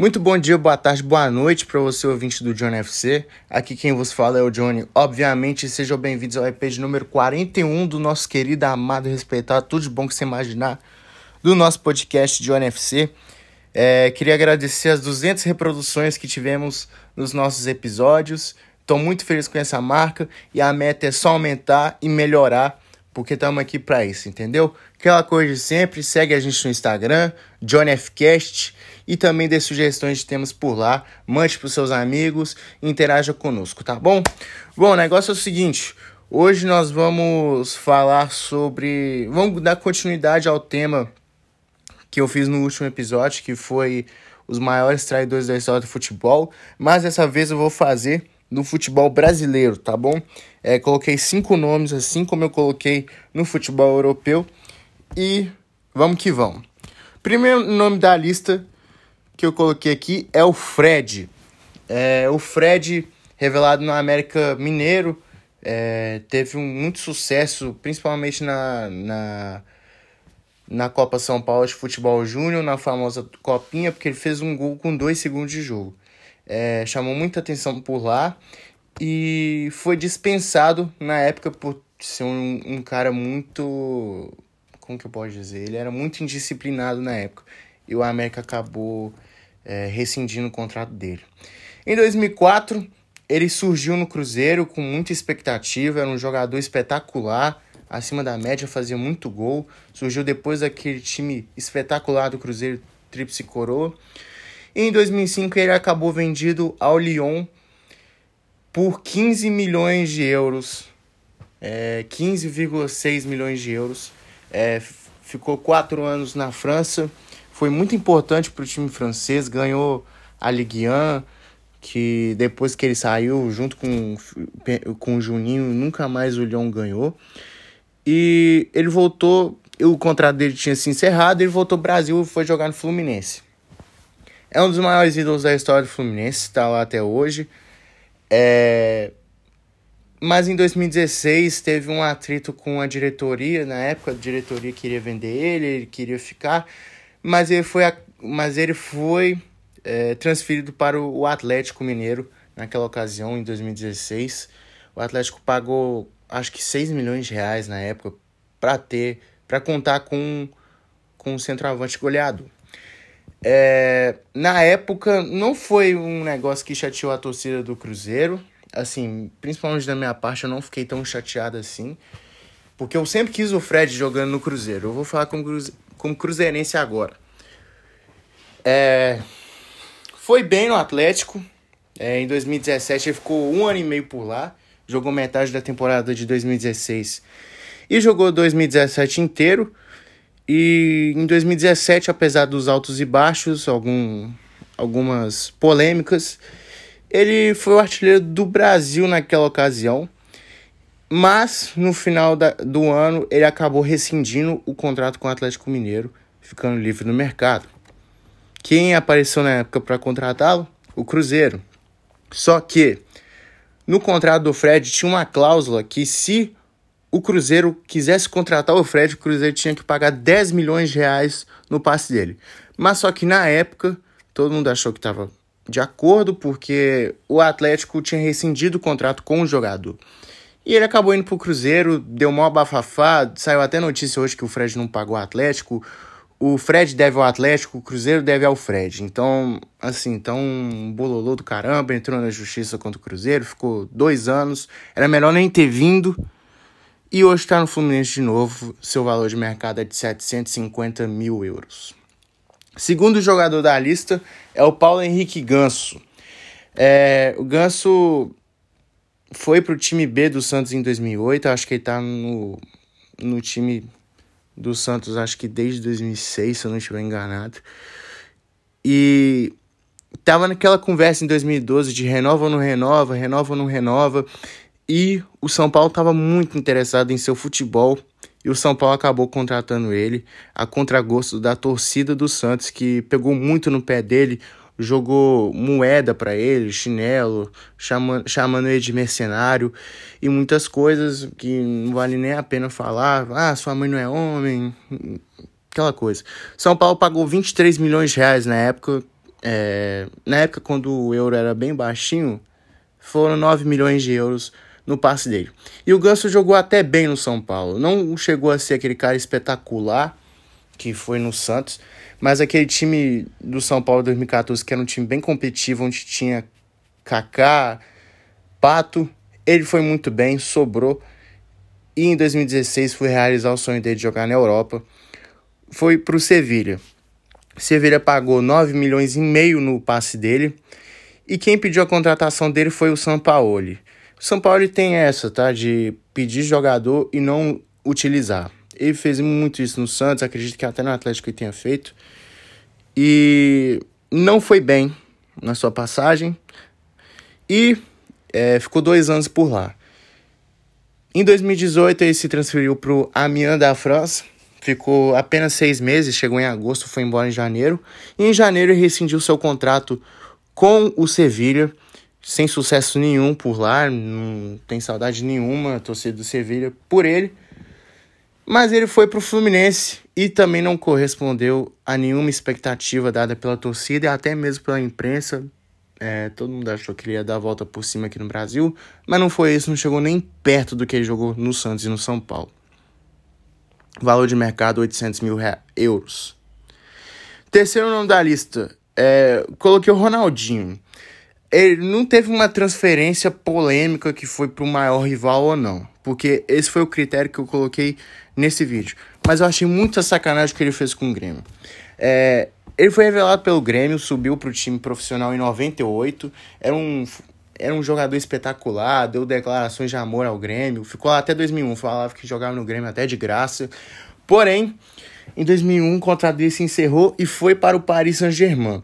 Muito bom dia, boa tarde, boa noite para você ouvinte do Johnny FC. Aqui quem vos fala é o Johnny. Obviamente, sejam bem-vindos ao EP de número 41 do nosso querido, amado respeitado, tudo de bom que você imaginar, do nosso podcast Johnny FC. É, queria agradecer as 200 reproduções que tivemos nos nossos episódios. Estou muito feliz com essa marca e a meta é só aumentar e melhorar, porque estamos aqui para isso, entendeu? Aquela coisa de sempre, segue a gente no Instagram, JohnnyFcast e também dê sugestões de temas por lá. Mande para seus amigos, interaja conosco, tá bom? Bom, o negócio é o seguinte. Hoje nós vamos falar sobre. Vamos dar continuidade ao tema que eu fiz no último episódio, que foi os maiores traidores da história do futebol. Mas dessa vez eu vou fazer no futebol brasileiro, tá bom? É, coloquei cinco nomes, assim como eu coloquei no futebol europeu. E vamos que vamos. Primeiro nome da lista que eu coloquei aqui é o Fred. É, o Fred, revelado no América Mineiro, é, teve um, muito sucesso, principalmente na, na, na Copa São Paulo de Futebol Júnior, na famosa Copinha, porque ele fez um gol com dois segundos de jogo. É, chamou muita atenção por lá e foi dispensado na época por ser um, um cara muito. Como que eu posso dizer? Ele era muito indisciplinado na época. E o América acabou é, rescindindo o contrato dele. Em 2004, ele surgiu no Cruzeiro com muita expectativa, era um jogador espetacular, acima da média, fazia muito gol. Surgiu depois daquele time espetacular do Cruzeiro, Tríplice Coroa. Em 2005 ele acabou vendido ao Lyon por 15 milhões de euros, é, 15,6 milhões de euros. É, ficou quatro anos na França foi muito importante para o time francês, ganhou a Ligue 1, que depois que ele saiu, junto com, com o Juninho, nunca mais o Lyon ganhou. E ele voltou, o contrato dele tinha se encerrado, ele voltou ao Brasil e foi jogar no Fluminense. É um dos maiores ídolos da história do Fluminense, está lá até hoje. É... Mas em 2016 teve um atrito com a diretoria, na época a diretoria queria vender ele, ele queria ficar mas ele foi, mas ele foi é, transferido para o Atlético Mineiro naquela ocasião, em 2016. O Atlético pagou acho que 6 milhões de reais na época para ter, para contar com, com um centroavante goleador. É, na época não foi um negócio que chateou a torcida do Cruzeiro. Assim, principalmente da minha parte, eu não fiquei tão chateado assim. Porque eu sempre quis o Fred jogando no Cruzeiro. Eu vou falar como, cruze... como cruzeirense agora. É... Foi bem no Atlético. É, em 2017 ele ficou um ano e meio por lá. Jogou metade da temporada de 2016. E jogou 2017 inteiro. E em 2017, apesar dos altos e baixos, algum, algumas polêmicas, ele foi o artilheiro do Brasil naquela ocasião. Mas no final da, do ano ele acabou rescindindo o contrato com o Atlético Mineiro, ficando livre no mercado. Quem apareceu na época para contratá-lo? O Cruzeiro. Só que no contrato do Fred tinha uma cláusula que se o Cruzeiro quisesse contratar o Fred, o Cruzeiro tinha que pagar 10 milhões de reais no passe dele. Mas só que na época todo mundo achou que estava de acordo porque o Atlético tinha rescindido o contrato com o jogador. E ele acabou indo pro Cruzeiro, deu mó bafafá, saiu até notícia hoje que o Fred não pagou o Atlético. O Fred deve ao Atlético, o Cruzeiro deve ao Fred. Então, assim, então um bololô do caramba, entrou na justiça contra o Cruzeiro, ficou dois anos. Era melhor nem ter vindo. E hoje está no Fluminense de novo. Seu valor de mercado é de 750 mil euros. Segundo jogador da lista é o Paulo Henrique Ganso. É, o Ganso foi pro time B do Santos em 2008, acho que ele tá no, no time do Santos, acho que desde 2006, se eu não estiver enganado. E tava naquela conversa em 2012 de renova ou não renova, renova ou não renova. E o São Paulo estava muito interessado em seu futebol e o São Paulo acabou contratando ele a contragosto da torcida do Santos, que pegou muito no pé dele, jogou moeda para ele, chinelo, chamando, chamando ele de mercenário e muitas coisas que não vale nem a pena falar. Ah, sua mãe não é homem, aquela coisa. São Paulo pagou 23 milhões de reais na época, é, na época quando o euro era bem baixinho, foram 9 milhões de euros no passe dele. E o Ganso jogou até bem no São Paulo. Não chegou a ser aquele cara espetacular que foi no Santos, mas aquele time do São Paulo 2014, que era um time bem competitivo, onde tinha Kaká, Pato, ele foi muito bem, sobrou. E em 2016 foi realizar o sonho dele de jogar na Europa. Foi para o Sevilha. Sevilha pagou 9 milhões e meio no passe dele. E quem pediu a contratação dele foi o Sampaoli. O Sampaoli tem essa, tá? De pedir jogador e não utilizar. Ele fez muito isso no Santos, acredito que até no Atlético ele tenha feito. E não foi bem na sua passagem. E é, ficou dois anos por lá. Em 2018 ele se transferiu para o Amiens da França. Ficou apenas seis meses, chegou em agosto, foi embora em janeiro. E em janeiro ele rescindiu seu contrato com o Sevilha, sem sucesso nenhum por lá, não tem saudade nenhuma, torcida do Sevilha por ele. Mas ele foi para o Fluminense e também não correspondeu a nenhuma expectativa dada pela torcida e até mesmo pela imprensa. É, todo mundo achou que ele ia dar a volta por cima aqui no Brasil, mas não foi isso, não chegou nem perto do que ele jogou no Santos e no São Paulo. Valor de mercado 800 mil euros. Terceiro nome da lista, é, coloquei o Ronaldinho. Ele não teve uma transferência polêmica que foi para o maior rival ou não, porque esse foi o critério que eu coloquei nesse vídeo. Mas eu achei muita sacanagem o que ele fez com o Grêmio. É, ele foi revelado pelo Grêmio, subiu para o time profissional em 98, era um, era um jogador espetacular, deu declarações de amor ao Grêmio, ficou lá até 2001, falava que jogava no Grêmio até de graça. Porém, em 2001 o contrato dele se encerrou e foi para o Paris Saint-Germain.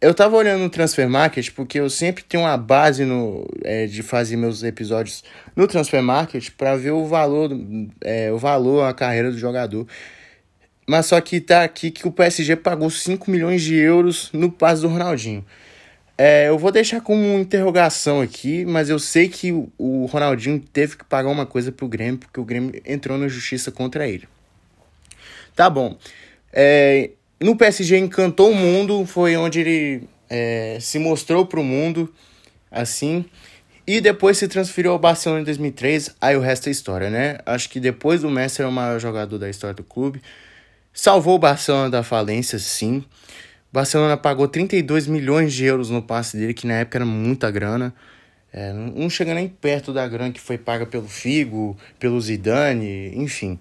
Eu tava olhando no Transfer Market porque eu sempre tenho uma base no, é, de fazer meus episódios no Transfer Market para ver o valor, é, o valor, a carreira do jogador. Mas só que tá aqui que o PSG pagou 5 milhões de euros no passe do Ronaldinho. É, eu vou deixar como interrogação aqui, mas eu sei que o Ronaldinho teve que pagar uma coisa pro Grêmio, porque o Grêmio entrou na justiça contra ele. Tá bom. É, no PSG encantou o mundo, foi onde ele é, se mostrou para o mundo, assim. E depois se transferiu ao Barcelona em 2003, aí o resto é história, né? Acho que depois do Messi era o maior jogador da história do clube. Salvou o Barcelona da falência, sim. O Barcelona pagou 32 milhões de euros no passe dele, que na época era muita grana. É, não chega nem perto da grana que foi paga pelo Figo, pelo Zidane, enfim.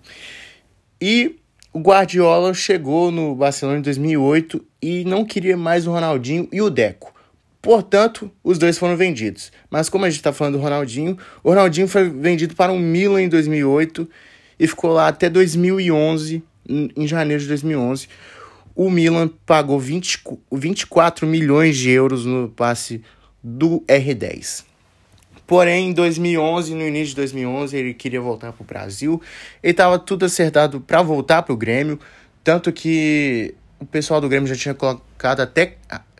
E o Guardiola chegou no Barcelona em 2008 e não queria mais o Ronaldinho e o Deco. Portanto, os dois foram vendidos. Mas como a gente está falando do Ronaldinho, o Ronaldinho foi vendido para o Milan em 2008 e ficou lá até 2011, em janeiro de 2011. O Milan pagou 20, 24 milhões de euros no passe do R10. Porém, em 2011, no início de 2011, ele queria voltar para o Brasil. Ele estava tudo acertado para voltar para o Grêmio, tanto que o pessoal do Grêmio já tinha colocado até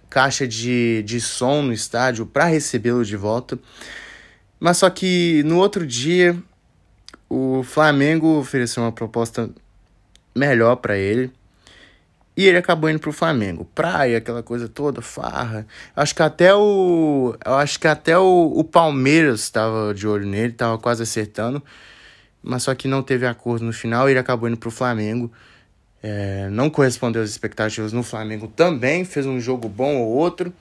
caixa de, de som no estádio para recebê-lo de volta. Mas só que no outro dia, o Flamengo ofereceu uma proposta melhor para ele. E ele acabou indo pro Flamengo. Praia, aquela coisa toda, farra. Acho que até o. Eu acho que até o, o Palmeiras estava de olho nele, estava quase acertando. Mas só que não teve acordo no final ele acabou indo pro Flamengo. É, não correspondeu às expectativas no Flamengo também, fez um jogo bom ou outro.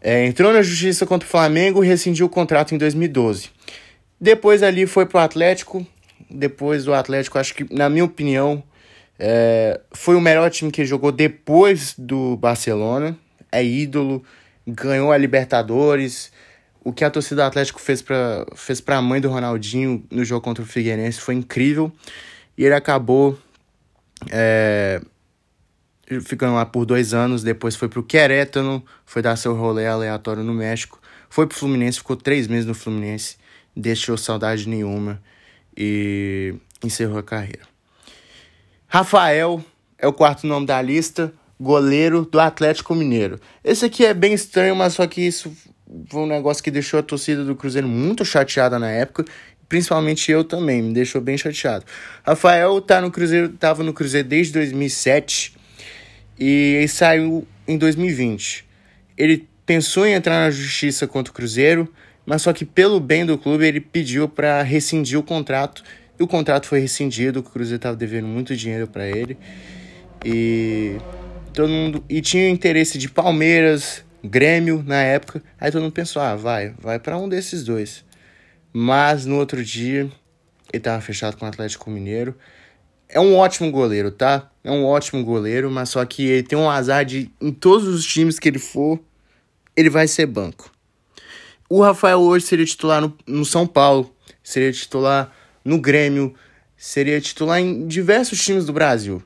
É, entrou na justiça contra o Flamengo e rescindiu o contrato em 2012. Depois ali foi pro Atlético. Depois do Atlético, acho que, na minha opinião, é, foi o melhor time que jogou depois do Barcelona. É ídolo, ganhou a Libertadores. O que a torcida do Atlético fez para fez a mãe do Ronaldinho no jogo contra o Figueirense foi incrível. E ele acabou é, ficando lá por dois anos. Depois foi para o Querétano, foi dar seu rolê aleatório no México. Foi para o Fluminense, ficou três meses no Fluminense. Deixou saudade nenhuma e encerrou a carreira. Rafael é o quarto nome da lista, goleiro do Atlético Mineiro. Esse aqui é bem estranho, mas só que isso foi um negócio que deixou a torcida do Cruzeiro muito chateada na época, principalmente eu também, me deixou bem chateado. Rafael tá no Cruzeiro, tava no Cruzeiro desde 2007 e saiu em 2020. Ele pensou em entrar na justiça contra o Cruzeiro, mas só que pelo bem do clube ele pediu para rescindir o contrato e o contrato foi rescindido, o Cruzeiro estava devendo muito dinheiro para ele. E todo mundo e tinha interesse de Palmeiras, Grêmio na época. Aí todo mundo pensou: "Ah, vai, vai para um desses dois". Mas no outro dia ele estava fechado com o Atlético Mineiro. É um ótimo goleiro, tá? É um ótimo goleiro, mas só que ele tem um azar de em todos os times que ele for, ele vai ser banco. O Rafael hoje seria titular no, no São Paulo, seria titular no Grêmio, seria titular em diversos times do Brasil.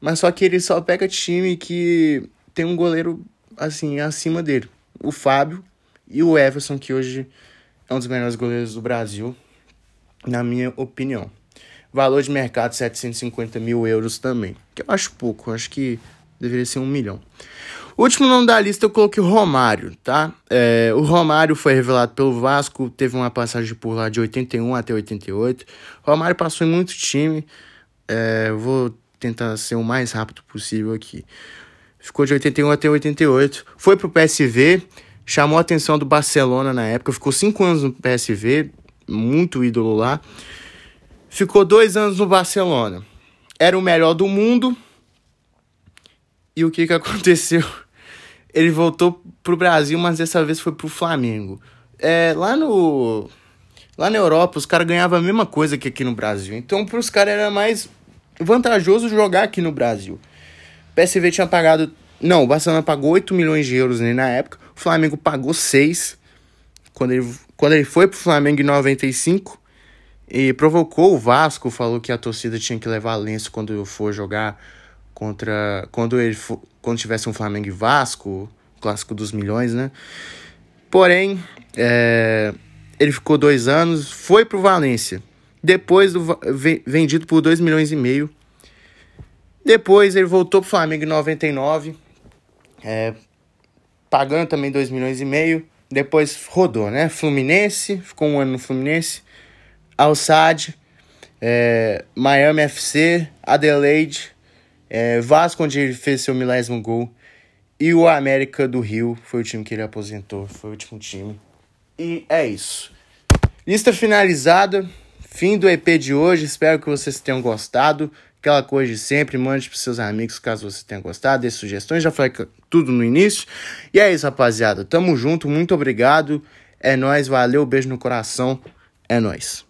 Mas só que ele só pega time que tem um goleiro assim acima dele. O Fábio e o Everson, que hoje é um dos melhores goleiros do Brasil, na minha opinião. Valor de mercado 750 mil euros também. Que eu acho pouco, acho que deveria ser um milhão. Último nome da lista eu coloquei o Romário, tá? É, o Romário foi revelado pelo Vasco, teve uma passagem por lá de 81 até 88. O Romário passou em muito time. É, vou tentar ser o mais rápido possível aqui. Ficou de 81 até 88. Foi pro PSV, chamou a atenção do Barcelona na época. Ficou cinco anos no PSV, muito ídolo lá. Ficou dois anos no Barcelona. Era o melhor do mundo. E o que, que aconteceu? Ele voltou pro Brasil, mas dessa vez foi pro Flamengo. É, lá no. Lá na Europa, os caras ganhavam a mesma coisa que aqui no Brasil. Então, pros caras era mais vantajoso jogar aqui no Brasil. O PSV tinha pagado. Não, o Barcelona pagou 8 milhões de euros na época. O Flamengo pagou 6. Quando ele, quando ele foi pro Flamengo em 95. E provocou o Vasco, falou que a torcida tinha que levar lenço quando for jogar contra quando ele quando tivesse um Flamengo e Vasco, clássico dos milhões, né? Porém, é, ele ficou dois anos, foi pro Valência. Depois do vendido por 2 milhões e meio. Depois ele voltou pro Flamengo em 99, é, pagando também 2 milhões e meio. Depois rodou, né? Fluminense, ficou um ano no Fluminense. Alçade, é, Miami FC, Adelaide, é, Vasco, onde ele fez seu milésimo gol. E o América do Rio foi o time que ele aposentou, foi o último time. E é isso. Lista finalizada, fim do EP de hoje. Espero que vocês tenham gostado. Aquela coisa de sempre, mande para seus amigos caso você tenha gostado, dê sugestões. Já falei tudo no início. E é isso, rapaziada. Tamo junto, muito obrigado. É nóis, valeu, beijo no coração. É nóis.